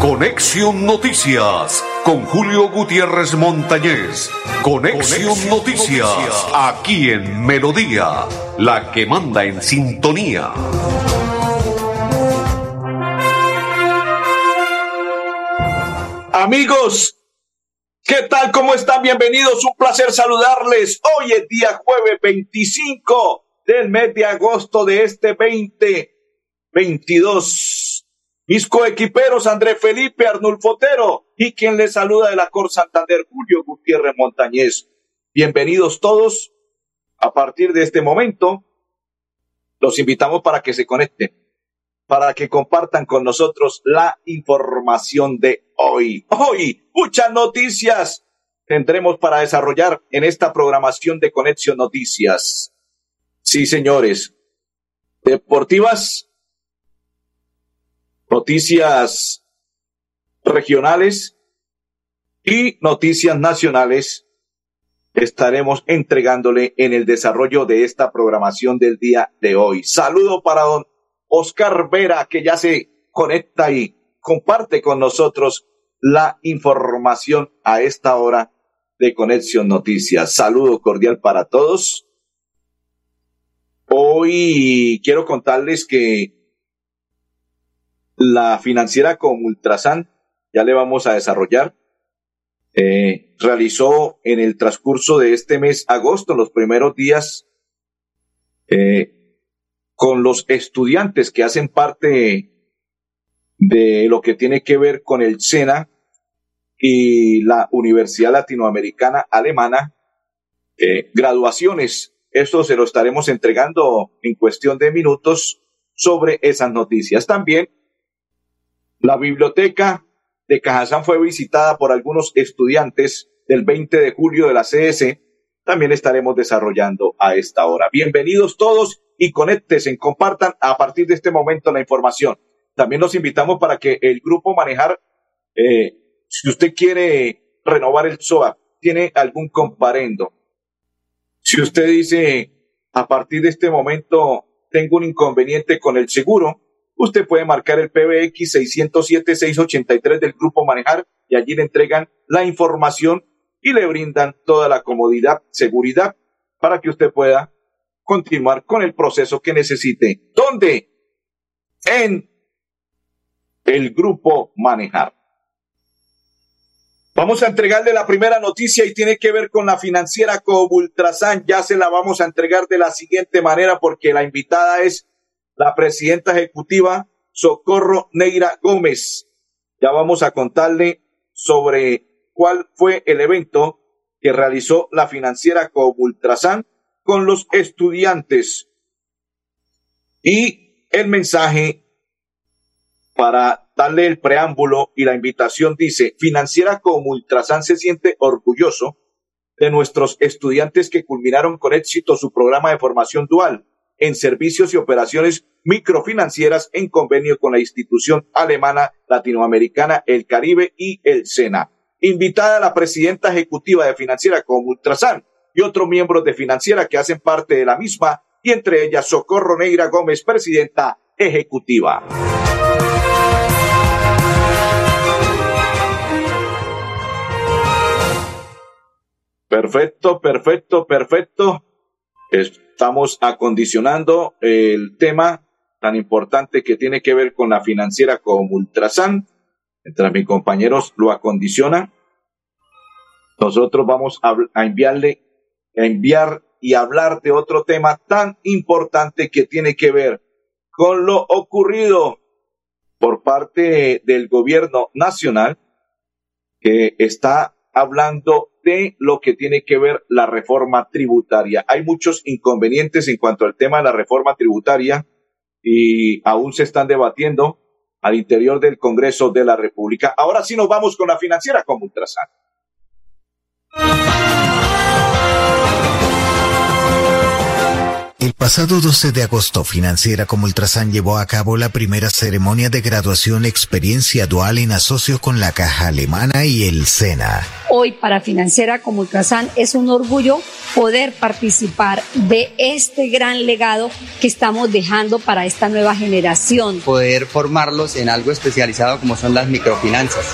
Conexión Noticias con Julio Gutiérrez Montañez. Conexión, Noticias, aquí en Melodía, la que manda en sintonía. Amigos, ¿qué tal? ¿Cómo están? Bienvenidos. Un placer saludarles. Hoy es día jueves 25 del mes de agosto de este 2022. Mis coequiperos André Felipe Arnulfo Otero y quien les saluda de la Cor Santander Julio Gutiérrez Montañez. Bienvenidos todos. A partir de este momento, los invitamos para que se conecten, para que compartan con nosotros la información de hoy. Hoy, muchas noticias tendremos para desarrollar en esta programación de Conexión Noticias. Sí, señores. Deportivas, noticias regionales y noticias nacionales estaremos entregándole en el desarrollo de esta programación del día de hoy. Saludo para don Oscar Vera, que ya se conecta y comparte con nosotros la información a esta hora de Conexión Noticias. Saludo cordial para todos. Hoy quiero contarles que la financiera con Ultrasan, ya le vamos a desarrollar, eh, realizó en el transcurso de este mes, agosto, los primeros días, eh, con los estudiantes que hacen parte de lo que tiene que ver con el SENA y la Universidad Latinoamericana Alemana, eh, graduaciones. Esto se lo estaremos entregando en cuestión de minutos sobre esas noticias. También la biblioteca de Cajazán fue visitada por algunos estudiantes del 20 de julio de la CS. También estaremos desarrollando a esta hora. Bienvenidos todos y conéctense, compartan a partir de este momento la información. También los invitamos para que el grupo manejar, eh, si usted quiere renovar el SOA, tiene algún comparendo. Si usted dice, a partir de este momento tengo un inconveniente con el seguro, usted puede marcar el PBX 607-683 del Grupo Manejar y allí le entregan la información y le brindan toda la comodidad, seguridad para que usted pueda continuar con el proceso que necesite. ¿Dónde? En el Grupo Manejar. Vamos a entregarle la primera noticia y tiene que ver con la financiera Cobultrasan. Ya se la vamos a entregar de la siguiente manera porque la invitada es la presidenta ejecutiva Socorro Neira Gómez. Ya vamos a contarle sobre cuál fue el evento que realizó la financiera Ultrasan con los estudiantes. Y el mensaje para darle el preámbulo y la invitación dice, financiera Ultrasan se siente orgulloso de nuestros estudiantes que culminaron con éxito su programa de formación dual en servicios y operaciones microfinancieras en convenio con la institución alemana latinoamericana El Caribe y el SENA. Invitada la presidenta ejecutiva de Financiera como Ultrasan y otros miembros de Financiera que hacen parte de la misma y entre ellas Socorro Neira Gómez, presidenta ejecutiva. Perfecto, perfecto, perfecto. Estamos acondicionando el tema tan importante que tiene que ver con la financiera como Ultrasan. Mientras mis compañeros lo acondicionan, nosotros vamos a, enviarle, a enviar y hablar de otro tema tan importante que tiene que ver con lo ocurrido por parte del gobierno nacional que está hablando de lo que tiene que ver la reforma tributaria. Hay muchos inconvenientes en cuanto al tema de la reforma tributaria y aún se están debatiendo al interior del Congreso de la República. Ahora sí nos vamos con la financiera como Ultrasan. El pasado 12 de agosto, Financiera como Ultrasan llevó a cabo la primera ceremonia de graduación experiencia dual en asocio con la Caja Alemana y el SENA. Hoy para Financiera como Ultrasan es un orgullo poder participar de este gran legado que estamos dejando para esta nueva generación. Poder formarlos en algo especializado como son las microfinanzas.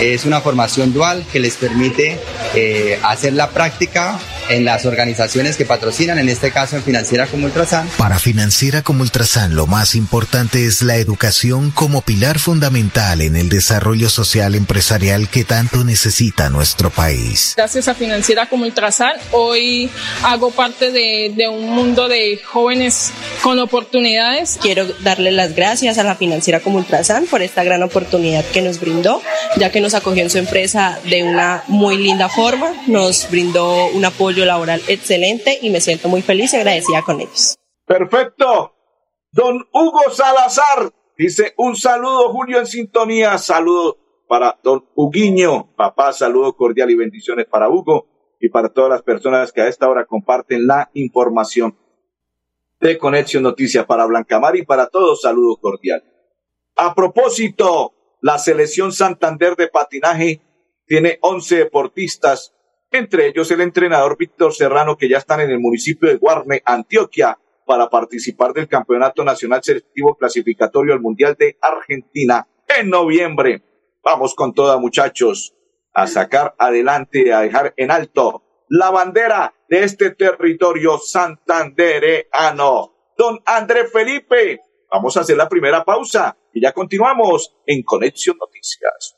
Es una formación dual que les permite eh, hacer la práctica en las organizaciones que patrocinan, en este caso en Financiera como Ultrasan. Para Financiera como Ultrasan, lo más importante es la educación como pilar fundamental en el desarrollo social empresarial que tanto necesita nuestro país. Gracias a Financiera como Ultrasan, hoy hago parte de, de un mundo de jóvenes con oportunidades. Quiero darle las gracias a la Financiera como Ultrasan por esta gran oportunidad que nos brindó, ya que nos acogió en su empresa de una muy linda forma, nos brindó un apoyo laboral excelente y me siento muy feliz y agradecida con ellos. Perfecto. Don Hugo Salazar dice un saludo, Julio, en sintonía. Saludo para don Huguiño. Papá, saludo cordial y bendiciones para Hugo y para todas las personas que a esta hora comparten la información de Conexión Noticias para Blancamar y para todos, saludo cordial. A propósito, la selección Santander de patinaje tiene 11 deportistas entre ellos el entrenador Víctor Serrano, que ya están en el municipio de Guarne, Antioquia, para participar del Campeonato Nacional Selectivo Clasificatorio al Mundial de Argentina en noviembre. Vamos con toda, muchachos, a sacar adelante, a dejar en alto la bandera de este territorio santandereano. Don André Felipe, vamos a hacer la primera pausa y ya continuamos en Conexión Noticias.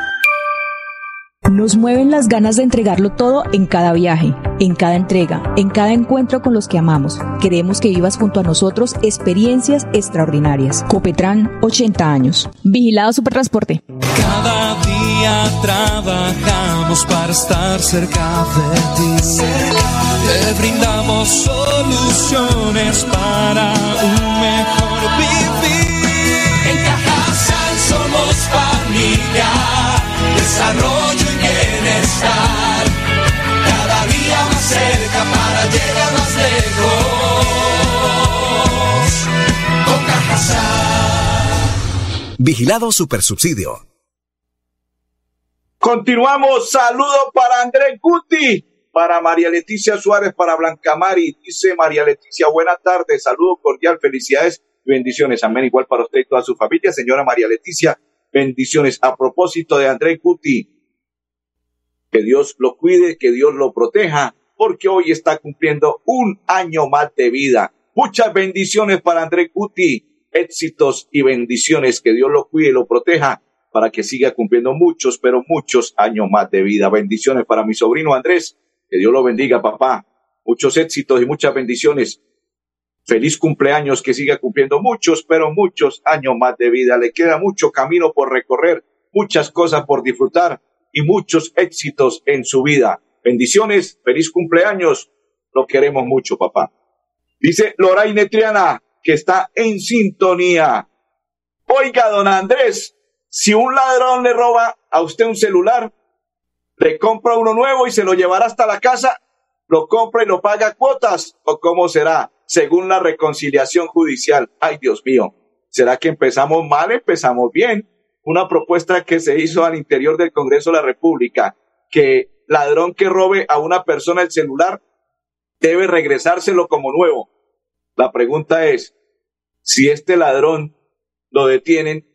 Nos mueven las ganas de entregarlo todo en cada viaje, en cada entrega, en cada encuentro con los que amamos. Queremos que vivas junto a nosotros experiencias extraordinarias. Copetran, 80 años. Vigilado Supertransporte. Cada día trabajamos para estar cerca de ti. Te brindamos soluciones para un mejor vivir. En Cajasal somos familia, desarrollo y bienestar. Cada día más cerca para llegar más lejos. Con Cajasal. Vigilado Supersubsidio. Continuamos. Saludo para Andrés Guti, para María Leticia Suárez, para Blanca Mari. Dice María Leticia, buenas tardes, saludo cordial, felicidades y bendiciones. Amén. Igual para usted y toda su familia. Señora María Leticia, bendiciones. A propósito de Andrés Guti, que Dios lo cuide, que Dios lo proteja, porque hoy está cumpliendo un año más de vida. Muchas bendiciones para Andrés Guti, éxitos y bendiciones, que Dios lo cuide y lo proteja para que siga cumpliendo muchos, pero muchos años más de vida. Bendiciones para mi sobrino Andrés, que Dios lo bendiga, papá. Muchos éxitos y muchas bendiciones. Feliz cumpleaños, que siga cumpliendo muchos, pero muchos años más de vida. Le queda mucho camino por recorrer, muchas cosas por disfrutar y muchos éxitos en su vida. Bendiciones, feliz cumpleaños. Lo queremos mucho, papá. Dice Loraine Triana, que está en sintonía. Oiga, don Andrés, si un ladrón le roba a usted un celular, le compra uno nuevo y se lo llevará hasta la casa, lo compra y lo paga cuotas, o cómo será, según la reconciliación judicial. Ay, Dios mío, ¿será que empezamos mal? Empezamos bien. Una propuesta que se hizo al interior del Congreso de la República, que ladrón que robe a una persona el celular debe regresárselo como nuevo. La pregunta es, si este ladrón lo detienen,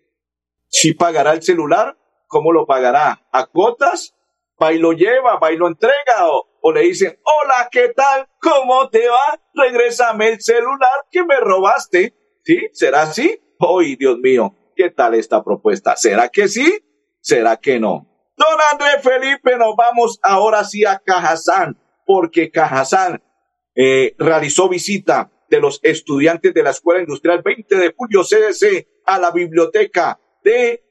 ¿si pagará el celular? ¿Cómo lo pagará? ¿A cuotas? ¿Va y lo lleva? ¿Va y lo entrega? ¿O, le dicen, hola, ¿qué tal? ¿Cómo te va? Regrésame el celular que me robaste. ¿Sí? ¿Será así? ¡Ay, Dios mío! ¿Qué tal esta propuesta? ¿Será que sí? ¿Será que no? Don Andrés Felipe, nos vamos ahora sí a Cajazán, porque Cajazán eh, realizó visita de los estudiantes de la Escuela Industrial 20 de Julio CDC a la biblioteca de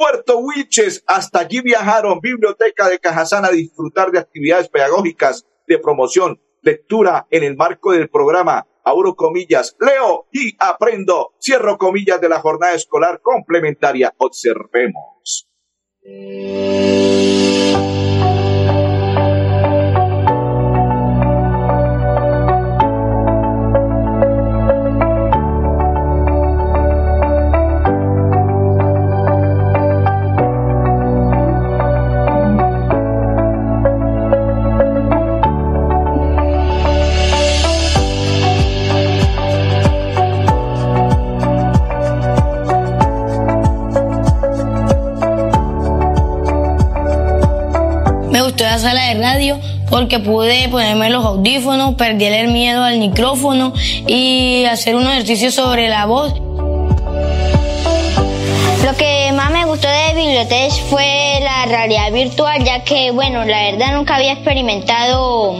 Puerto Huiches. Hasta allí viajaron, biblioteca de Cajazán, a disfrutar de actividades pedagógicas de promoción, lectura en el marco del programa. Abro comillas, leo y aprendo. Cierro comillas de la jornada escolar complementaria. Observemos. Porque pude ponerme los audífonos, perder el miedo al micrófono y hacer un ejercicio sobre la voz. Lo que más me gustó de Bibliotech fue la realidad virtual, ya que, bueno, la verdad nunca había experimentado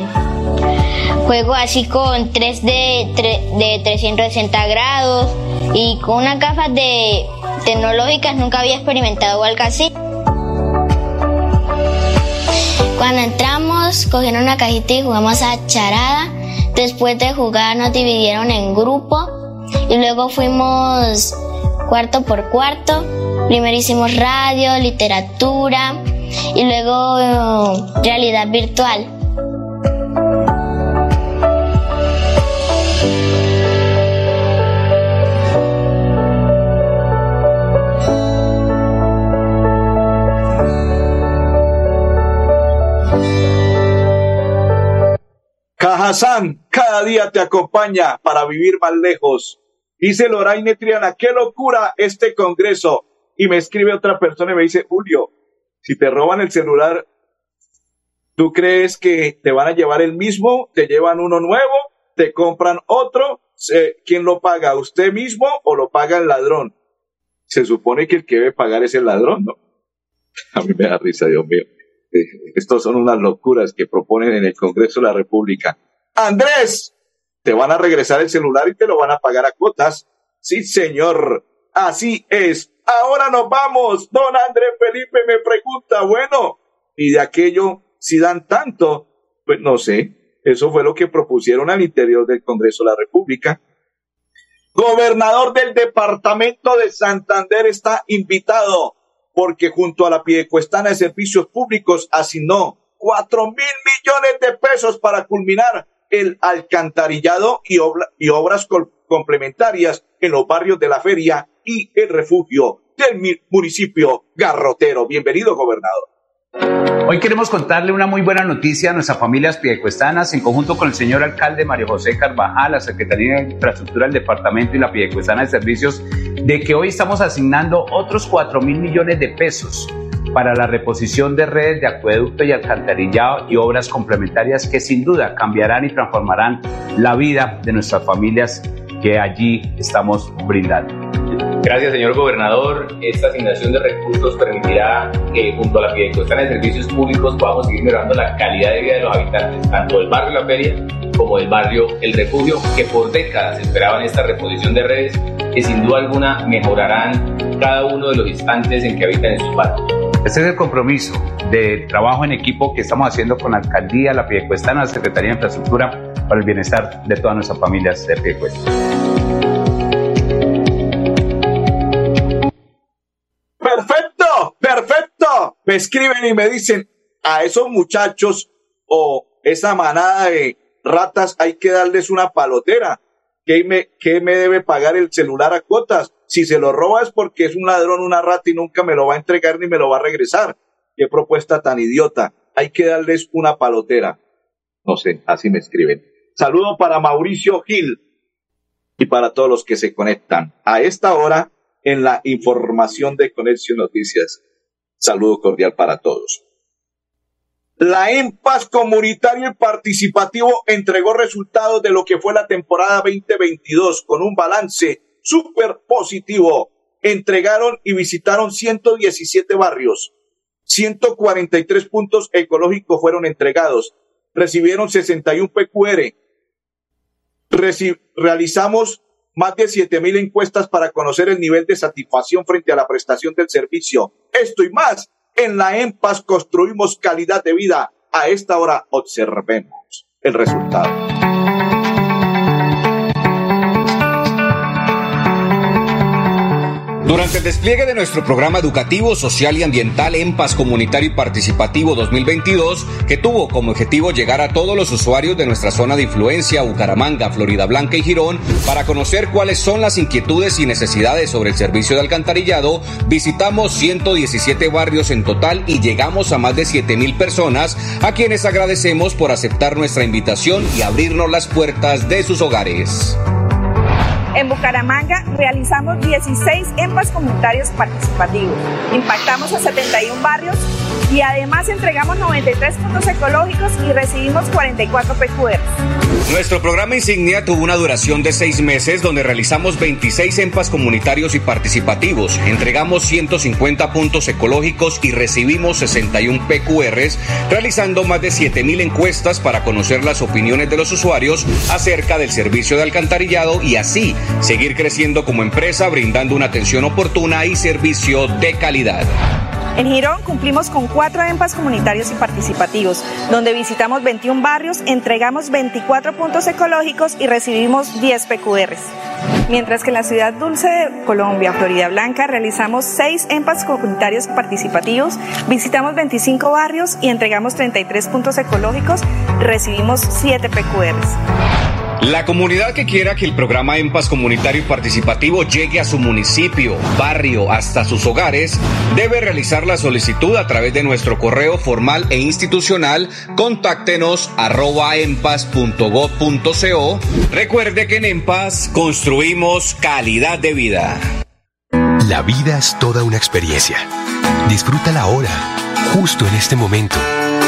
juegos así con 3D de 360 grados y con unas gafas de tecnológicas nunca había experimentado algo así. Cuando entramos, cogieron una cajita y jugamos a charada. Después de jugar nos dividieron en grupo y luego fuimos cuarto por cuarto. Primero hicimos radio, literatura y luego eh, realidad virtual. Cajazán cada día te acompaña para vivir más lejos. Dice Loraine Triana, qué locura este congreso. Y me escribe otra persona y me dice, Julio, si te roban el celular, ¿tú crees que te van a llevar el mismo? ¿Te llevan uno nuevo? ¿Te compran otro? ¿Quién lo paga? ¿Usted mismo o lo paga el ladrón? Se supone que el que debe pagar es el ladrón, ¿no? A mí me da risa, Dios mío. Estos son unas locuras que proponen en el Congreso de la República. Andrés, te van a regresar el celular y te lo van a pagar a cuotas. Sí, señor. Así es. Ahora nos vamos. Don Andrés Felipe me pregunta, bueno, ¿y de aquello si dan tanto? Pues no sé. Eso fue lo que propusieron al interior del Congreso de la República. Gobernador del departamento de Santander está invitado porque junto a la Piedecuestana de Servicios Públicos asignó cuatro mil millones de pesos para culminar el alcantarillado y, y obras complementarias en los barrios de la feria y el refugio del municipio Garrotero. Bienvenido, gobernador. Hoy queremos contarle una muy buena noticia a nuestras familias piedecuestanas en conjunto con el señor alcalde Mario José Carvajal, la Secretaría de Infraestructura del Departamento y la Piedecuestana de Servicios, de que hoy estamos asignando otros 4 mil millones de pesos para la reposición de redes de acueducto y alcantarillado y obras complementarias que sin duda cambiarán y transformarán la vida de nuestras familias que allí estamos brindando. Gracias, señor gobernador. Esta asignación de recursos permitirá que junto a la Fideicomisaría de Servicios Públicos podamos seguir mejorando la calidad de vida de los habitantes, tanto del barrio La Feria como del barrio El Refugio, que por décadas esperaban esta reposición de redes que sin duda alguna mejorarán cada uno de los instantes en que habitan en sus barrios. Este es el compromiso de trabajo en equipo que estamos haciendo con la Alcaldía, la Piedecuestana, la Secretaría de Infraestructura para el bienestar de todas nuestras familias de Piedecuesta. Me escriben y me dicen, a esos muchachos o esa manada de ratas hay que darles una palotera. ¿Qué me, qué me debe pagar el celular a cuotas? Si se lo roba es porque es un ladrón, una rata y nunca me lo va a entregar ni me lo va a regresar. Qué propuesta tan idiota. Hay que darles una palotera. No sé, así me escriben. Saludo para Mauricio Gil y para todos los que se conectan a esta hora en la información de Conexión Noticias. Saludo cordial para todos. La EMPAS comunitario y participativo entregó resultados de lo que fue la temporada 2022 con un balance súper positivo. Entregaron y visitaron 117 barrios. 143 puntos ecológicos fueron entregados. Recibieron 61 PQR. realizamos más de 7000 encuestas para conocer el nivel de satisfacción frente a la prestación del servicio. Esto y más en la EMPAS construimos calidad de vida. A esta hora observemos el resultado. Durante el despliegue de nuestro programa educativo, social y ambiental en Paz Comunitario y Participativo 2022, que tuvo como objetivo llegar a todos los usuarios de nuestra zona de influencia, Bucaramanga, Florida Blanca y Girón, para conocer cuáles son las inquietudes y necesidades sobre el servicio de alcantarillado, visitamos 117 barrios en total y llegamos a más de 7 mil personas, a quienes agradecemos por aceptar nuestra invitación y abrirnos las puertas de sus hogares. En Bucaramanga realizamos 16 EMPAS comunitarios participativos. Impactamos a 71 barrios y además entregamos 93 puntos ecológicos y recibimos 44 PQR. Nuestro programa insignia tuvo una duración de seis meses donde realizamos 26 EMPAS comunitarios y participativos, entregamos 150 puntos ecológicos y recibimos 61 PQRs, realizando más de 7.000 encuestas para conocer las opiniones de los usuarios acerca del servicio de alcantarillado y así seguir creciendo como empresa brindando una atención oportuna y servicio de calidad. En Girón cumplimos con cuatro EMPAS comunitarios y participativos, donde visitamos 21 barrios, entregamos 24 puntos ecológicos y recibimos 10 PQRs. Mientras que en la ciudad dulce de Colombia, Florida Blanca, realizamos 6 EMPAS comunitarios participativos, visitamos 25 barrios y entregamos 33 puntos ecológicos, recibimos 7 PQRs. La comunidad que quiera que el programa EMPAS comunitario y participativo llegue a su municipio, barrio, hasta sus hogares, debe realizar la solicitud a través de nuestro correo formal e institucional contáctenos arroba. Recuerde que en EMPAS construimos calidad de vida. La vida es toda una experiencia. Disfrútala ahora, justo en este momento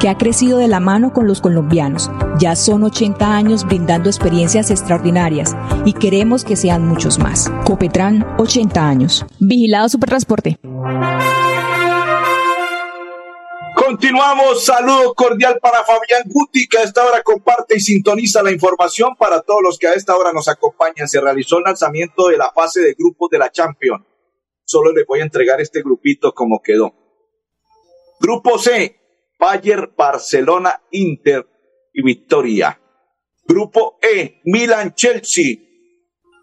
que ha crecido de la mano con los colombianos. Ya son 80 años brindando experiencias extraordinarias y queremos que sean muchos más. Copetran, 80 años. Vigilado Supertransporte. Continuamos, saludo cordial para Fabián Guti, que a esta hora comparte y sintoniza la información para todos los que a esta hora nos acompañan. Se realizó el lanzamiento de la fase de grupos de la Champions. Solo les voy a entregar este grupito como quedó. Grupo C, Bayern, Barcelona, Inter y Victoria. Grupo E, Milan, Chelsea,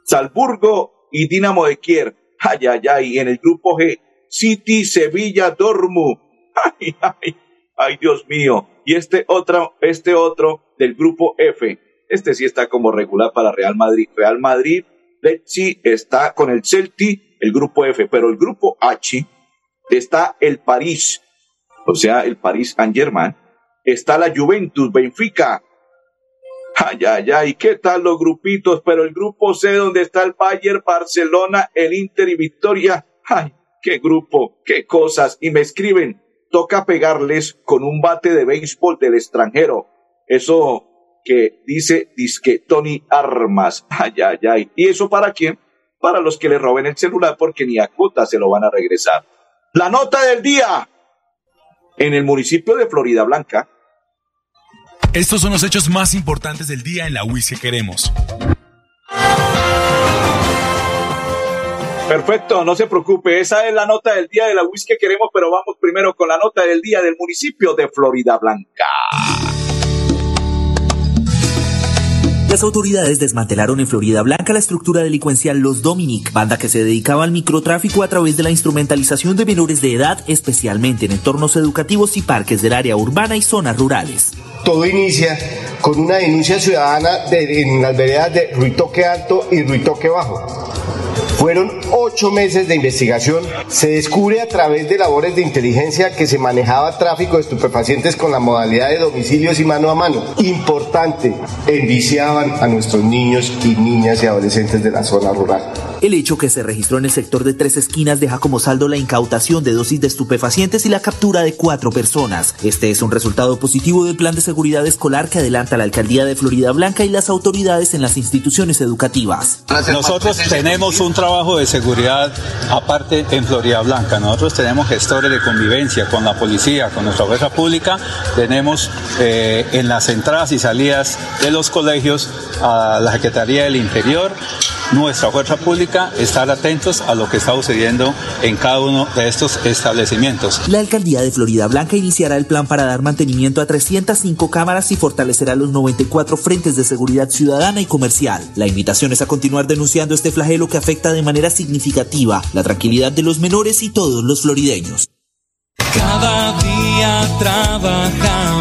Salzburgo y Dinamo de Kiev. Ay, ay, ay. En el grupo G, City, Sevilla, Dortmund. Ay, ay, ay, Dios mío. Y este otro, este otro del grupo F. Este sí está como regular para Real Madrid. Real Madrid, sí está con el Celtic, el grupo F. Pero el grupo H está el París, o sea, el París Saint-Germain. Está la Juventus, Benfica, Ay, ay, ay, ¿qué tal los grupitos? Pero el grupo C, donde está el Bayern, Barcelona, el Inter y Victoria. Ay, qué grupo, qué cosas. Y me escriben, toca pegarles con un bate de béisbol del extranjero. Eso que dice disque Tony Armas. Ay, ay, ay. ¿Y eso para quién? Para los que le roben el celular porque ni a cuota se lo van a regresar. La nota del día. En el municipio de Florida Blanca, estos son los hechos más importantes del día en la WIS que queremos. Perfecto, no se preocupe, esa es la nota del día de la WIS que queremos, pero vamos primero con la nota del día del municipio de Florida Blanca. Las autoridades desmantelaron en Florida Blanca la estructura delincuencial Los Dominic, banda que se dedicaba al microtráfico a través de la instrumentalización de menores de edad, especialmente en entornos educativos y parques del área urbana y zonas rurales. Todo inicia con una denuncia ciudadana de, en las veredas de Ruitoque Alto y Ruitoque Bajo fueron ocho meses de investigación. Se descubre a través de labores de inteligencia que se manejaba tráfico de estupefacientes con la modalidad de domicilios y mano a mano. Importante, enviciaban a nuestros niños y niñas y adolescentes de la zona rural. El hecho que se registró en el sector de Tres Esquinas deja como saldo la incautación de dosis de estupefacientes y la captura de cuatro personas. Este es un resultado positivo del plan de seguridad escolar que adelanta la alcaldía de Florida Blanca y las autoridades en las instituciones educativas. Nosotros tenemos un trabajo de seguridad aparte en Florida Blanca. Nosotros tenemos gestores de convivencia con la policía, con nuestra fuerza pública. Tenemos eh, en las entradas y salidas de los colegios a la Secretaría del Interior nuestra fuerza pública estar atentos a lo que está sucediendo en cada uno de estos establecimientos. La alcaldía de Florida Blanca iniciará el plan para dar mantenimiento a 305 cámaras y fortalecerá los 94 frentes de seguridad ciudadana y comercial. La invitación es a continuar denunciando este flagelo que afecta de manera significativa la tranquilidad de los menores y todos los florideños. Cada día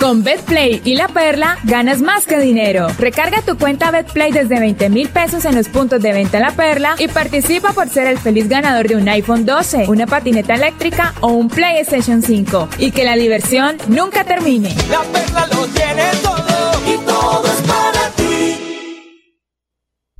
Con BetPlay y La Perla ganas más que dinero. Recarga tu cuenta BetPlay desde 20 mil pesos en los puntos de venta La Perla y participa por ser el feliz ganador de un iPhone 12, una patineta eléctrica o un PlayStation 5. Y que la diversión nunca termine. La Perla lo tiene todo y todo.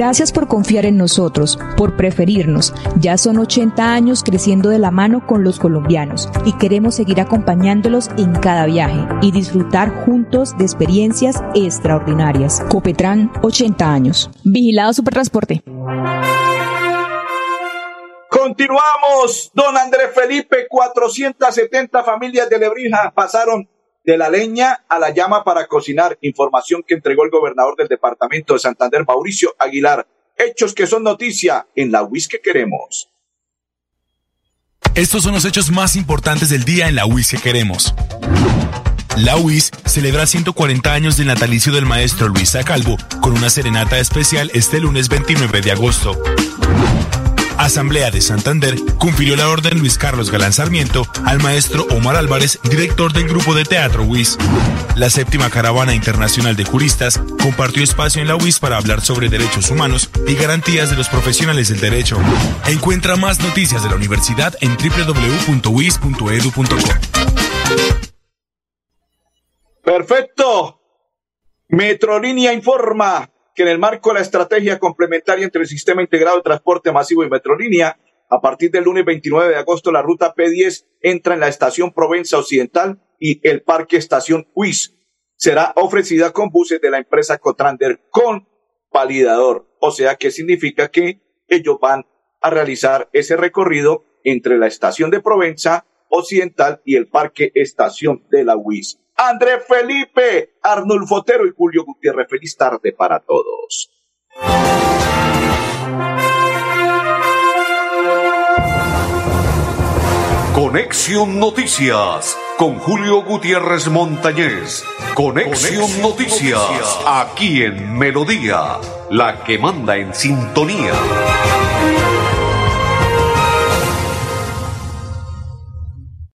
Gracias por confiar en nosotros, por preferirnos. Ya son 80 años creciendo de la mano con los colombianos y queremos seguir acompañándolos en cada viaje y disfrutar juntos de experiencias extraordinarias. Copetran, 80 años. Vigilado Supertransporte. Continuamos, don Andrés Felipe, 470 familias de Lebrija pasaron de la leña a la llama para cocinar. Información que entregó el gobernador del departamento de Santander, Mauricio Aguilar. Hechos que son noticia en la WIS que queremos. Estos son los hechos más importantes del día en la WIS que queremos. La UIS celebra 140 años del natalicio del maestro Luis Calvo con una serenata especial este lunes 29 de agosto. Asamblea de Santander confirió la orden Luis Carlos Galán Sarmiento al maestro Omar Álvarez, director del grupo de teatro WIS. La séptima caravana internacional de juristas compartió espacio en la UIS para hablar sobre derechos humanos y garantías de los profesionales del derecho. Encuentra más noticias de la universidad en www.uis.edu.co. Perfecto. Metrolínea informa que en el marco de la estrategia complementaria entre el Sistema Integrado de Transporte Masivo y Metrolínea, a partir del lunes 29 de agosto, la ruta P10 entra en la estación Provenza Occidental y el Parque Estación UIS. Será ofrecida con buses de la empresa Cotrander con validador. O sea que significa que ellos van a realizar ese recorrido entre la estación de Provenza Occidental y el Parque Estación de la UIS. André Felipe, Arnulfo Otero y Julio Gutiérrez. Feliz tarde para todos. Conexión Noticias con Julio Gutiérrez Montañez. Conexión, Noticias, aquí en Melodía, la que manda en sintonía.